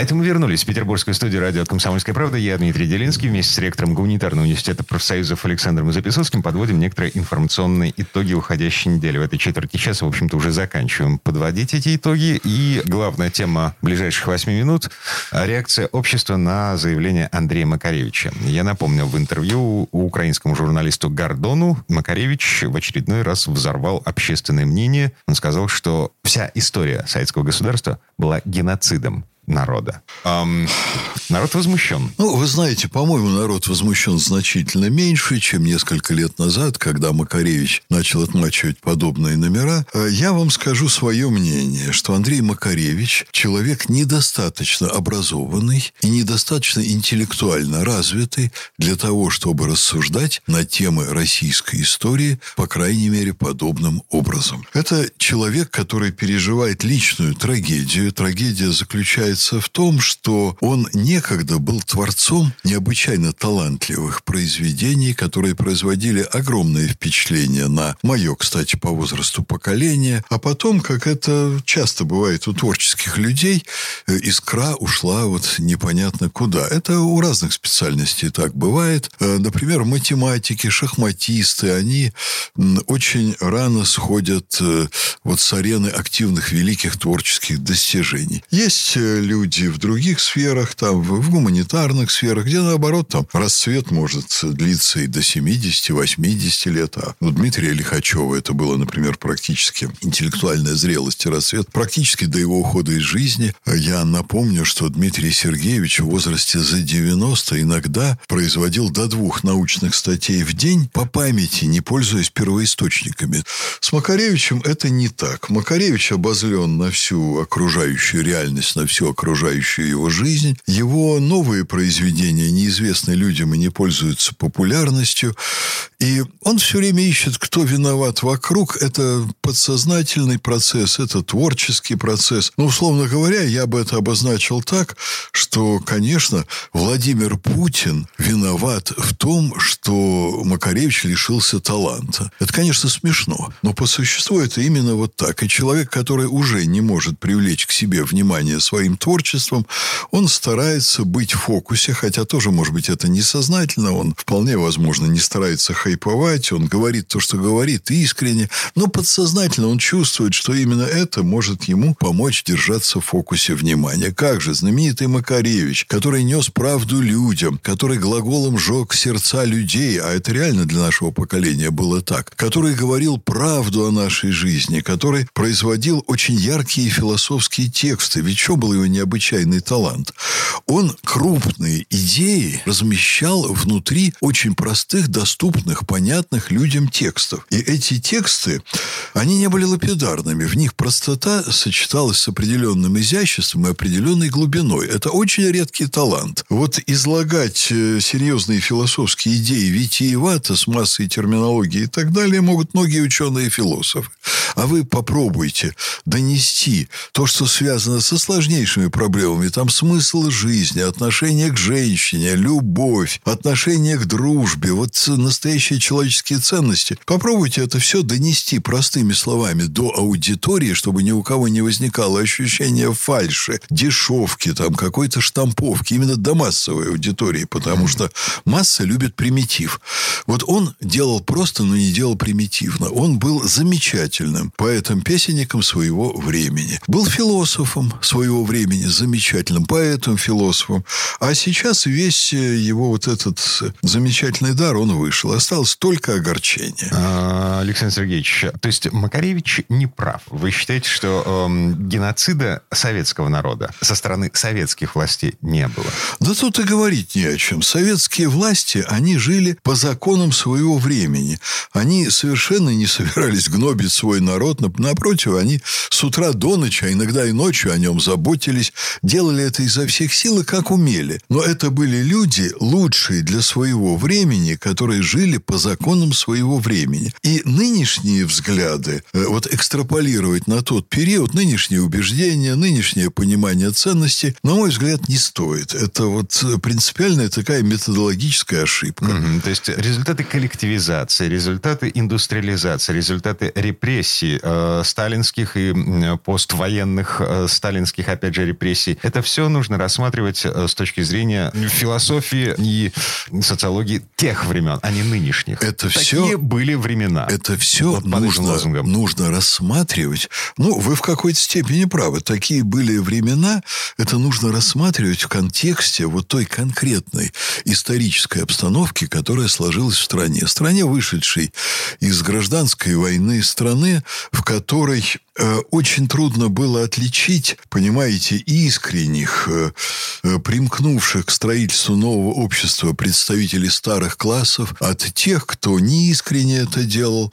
А это мы вернулись в петербургскую студию радио «Комсомольская правда». Я Дмитрий Делинский вместе с ректором Гуманитарного университета профсоюзов Александром Записовским подводим некоторые информационные итоги уходящей недели. В этой четверти часа, в общем-то, уже заканчиваем подводить эти итоги. И главная тема ближайших восьми минут – реакция общества на заявление Андрея Макаревича. Я напомню, в интервью украинскому журналисту Гордону Макаревич в очередной раз взорвал общественное мнение. Он сказал, что вся история советского государства была геноцидом народа. Эм, народ возмущен. Ну, вы знаете, по-моему, народ возмущен значительно меньше, чем несколько лет назад, когда Макаревич начал отмачивать подобные номера. Э, я вам скажу свое мнение, что Андрей Макаревич человек недостаточно образованный и недостаточно интеллектуально развитый для того, чтобы рассуждать на темы российской истории, по крайней мере, подобным образом. Это человек, который переживает личную трагедию. Трагедия заключается заключается в том, что он некогда был творцом необычайно талантливых произведений, которые производили огромное впечатление на мое, кстати, по возрасту поколение, а потом, как это часто бывает у творческих людей, э, искра ушла вот непонятно куда. Это у разных специальностей так бывает. Э, например, математики, шахматисты, они очень рано сходят э, вот с арены активных великих творческих достижений. Есть люди в других сферах, там, в гуманитарных сферах, где, наоборот, там расцвет может длиться и до 70-80 лет. А у Дмитрия Лихачева это было, например, практически интеллектуальная зрелость и расцвет практически до его ухода из жизни. Я напомню, что Дмитрий Сергеевич в возрасте за 90 иногда производил до двух научных статей в день по памяти, не пользуясь первоисточниками. С Макаревичем это не так. Макаревич обозлен на всю окружающую реальность, на всю окружающую его жизнь. Его новые произведения неизвестны людям и не пользуются популярностью. И он все время ищет, кто виноват вокруг. Это подсознательный процесс, это творческий процесс. Но, условно говоря, я бы это обозначил так, что, конечно, Владимир Путин виноват в том, что Макаревич лишился таланта. Это, конечно, смешно, но по существу это именно вот так. И человек, который уже не может привлечь к себе внимание своим творчеством, он старается быть в фокусе, хотя тоже, может быть, это несознательно, он вполне возможно не старается хайповать, он говорит то, что говорит искренне, но подсознательно он чувствует, что именно это может ему помочь держаться в фокусе внимания. Как же знаменитый Макаревич, который нес правду людям, который глаголом жег сердца людей, а это реально для нашего поколения было так, который говорил правду о нашей жизни, который производил очень яркие философские тексты. Ведь что был его необычайный талант. Он крупные идеи размещал внутри очень простых, доступных, понятных людям текстов. И эти тексты, они не были лапидарными. В них простота сочеталась с определенным изяществом и определенной глубиной. Это очень редкий талант. Вот излагать э, серьезные философские идеи витиевато, с массой терминологии и так далее, могут многие ученые философы. А вы попробуйте донести то, что связано со сложнейшими проблемами. Там смысл жизни, отношение к женщине, любовь, отношение к дружбе, вот настоящие человеческие ценности. Попробуйте это все донести простыми словами до аудитории, чтобы ни у кого не возникало ощущения фальши, дешевки, там, какой-то штамповки, именно до массовой аудитории, потому что масса любит примитив. Вот он делал просто, но не делал примитивно. Он был замечательным поэтом-песенником своего времени. Был философом своего времени замечательным поэтом, философом. А сейчас весь э, его вот этот замечательный дар, он вышел. Осталось только огорчение. А, Александр Сергеевич, то есть Макаревич не прав. Вы считаете, что эм, геноцида советского народа со стороны советских властей не было? Да тут и говорить не о чем. Советские власти, они жили по законам своего времени. Они совершенно не собирались гнобить свой народ. Напротив, они с утра до ночи, а иногда и ночью о нем заботились делали это изо всех сил и как умели. Но это были люди, лучшие для своего времени, которые жили по законам своего времени. И нынешние взгляды, э, вот экстраполировать на тот период, нынешние убеждения, нынешнее понимание ценностей, на мой взгляд, не стоит. Это вот принципиальная такая методологическая ошибка. Угу. То есть результаты коллективизации, результаты индустриализации, результаты репрессий э, сталинских и поствоенных э, сталинских, опять же, репрессий, это все нужно рассматривать э, с точки зрения философии и социологии тех времен, а не нынешних. Это Такие все были времена. Это все вот нужно, нужно рассматривать. Ну, вы в какой-то степени правы. Такие были времена. Это нужно рассматривать в контексте вот той конкретной исторической обстановки, которая сложилась в стране. Стране, вышедшей из гражданской войны страны, в которой э, очень трудно было отличить, понимаете, искренних, э, э, примкнувших к строительству нового общества представителей старых классов от тех, кто неискренне это делал,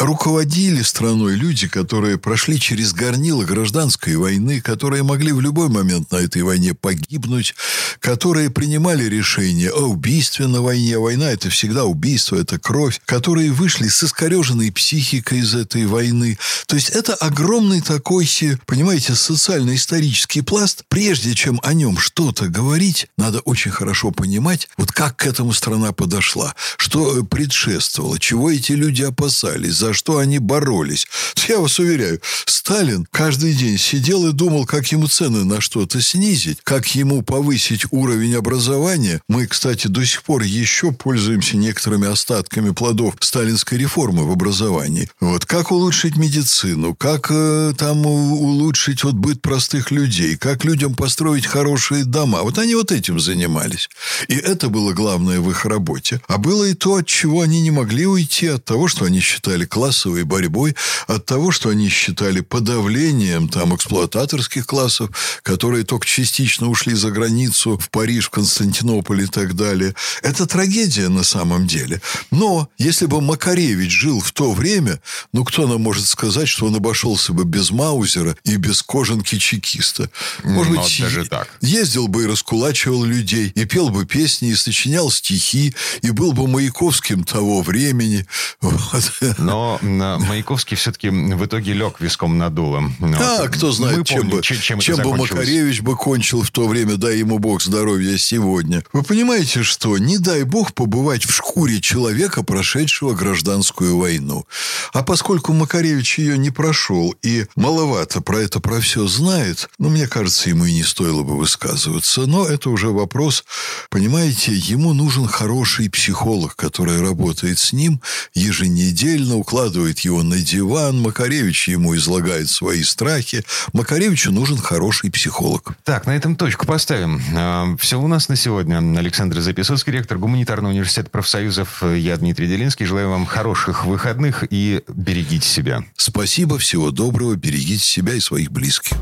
руководили страной люди, которые прошли через горнило гражданской войны, которые могли в любой момент на этой войне погибнуть, которые принимали решения о убийстве на войне. Война – это всегда убийство, это кровь, которые вышли с искореженной психикой из этой войны. То есть это огромный такой, понимаете, социально-исторический пласт. Прежде чем о нем что-то говорить, надо очень хорошо понимать, вот как к этому страна подошла, что предшествовало, чего эти люди опасались, за что они боролись. Я вас уверяю, Сталин каждый день сидел и думал, как ему цены на что-то снизить, как ему повысить уровень образования. Мы, кстати, до сих пор еще пользуемся некоторыми остатками плодов сталинской реформы в образовании. Вот как улучшить медицину, как э, там улучшить вот быт простых людей, как людям построить хорошие дома. Вот они вот этим занимались. И это было главное в их работе. А было и то, от чего они не могли уйти, от того, что они считали классовой борьбой, от того, что они считали подавлением там эксплуататорских классов, которые только частично ушли за границу, в Париж, в Константинополь и так далее. Это трагедия на самом деле. Но если бы Макаревич жил в то время, ну, кто нам может сказать, что он обошелся бы без Маузера и без кожанки чекиста? Может Но быть, даже так. ездил бы и раскулачивал людей, и пел бы песни, и сочинял стихи, и был бы Маяковским того времени. Вот. Но Маяковский все-таки в итоге лег виском над дулом. А, вот. кто знает, Мы чем, помним, бы, чем, чем, бы Макаревич бы кончил в то время, дай ему Бог здоровья сегодня. Вы понимаете, что не дай Бог побывать в шкуре человека, прошедшего гражданскую войну. А поскольку Макаревич ее не прошел и маловато про это про все знает, ну, мне кажется, ему и не стоило бы высказываться. Но это уже вопрос, понимаете, ему нужен хороший психолог, который работает с ним еженедельно, укладывает его на диван. Макаревич ему излагает свои страхи. Макаревичу нужен хороший психолог. Так, на этом точку поставим. А, Все у нас на сегодня. Александр Записовский, ректор Гуманитарного университета профсоюзов. Я Дмитрий Делинский. Желаю вам хороших выходных и берегите себя. Спасибо, всего доброго, берегите себя и своих близких.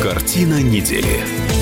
Картина недели.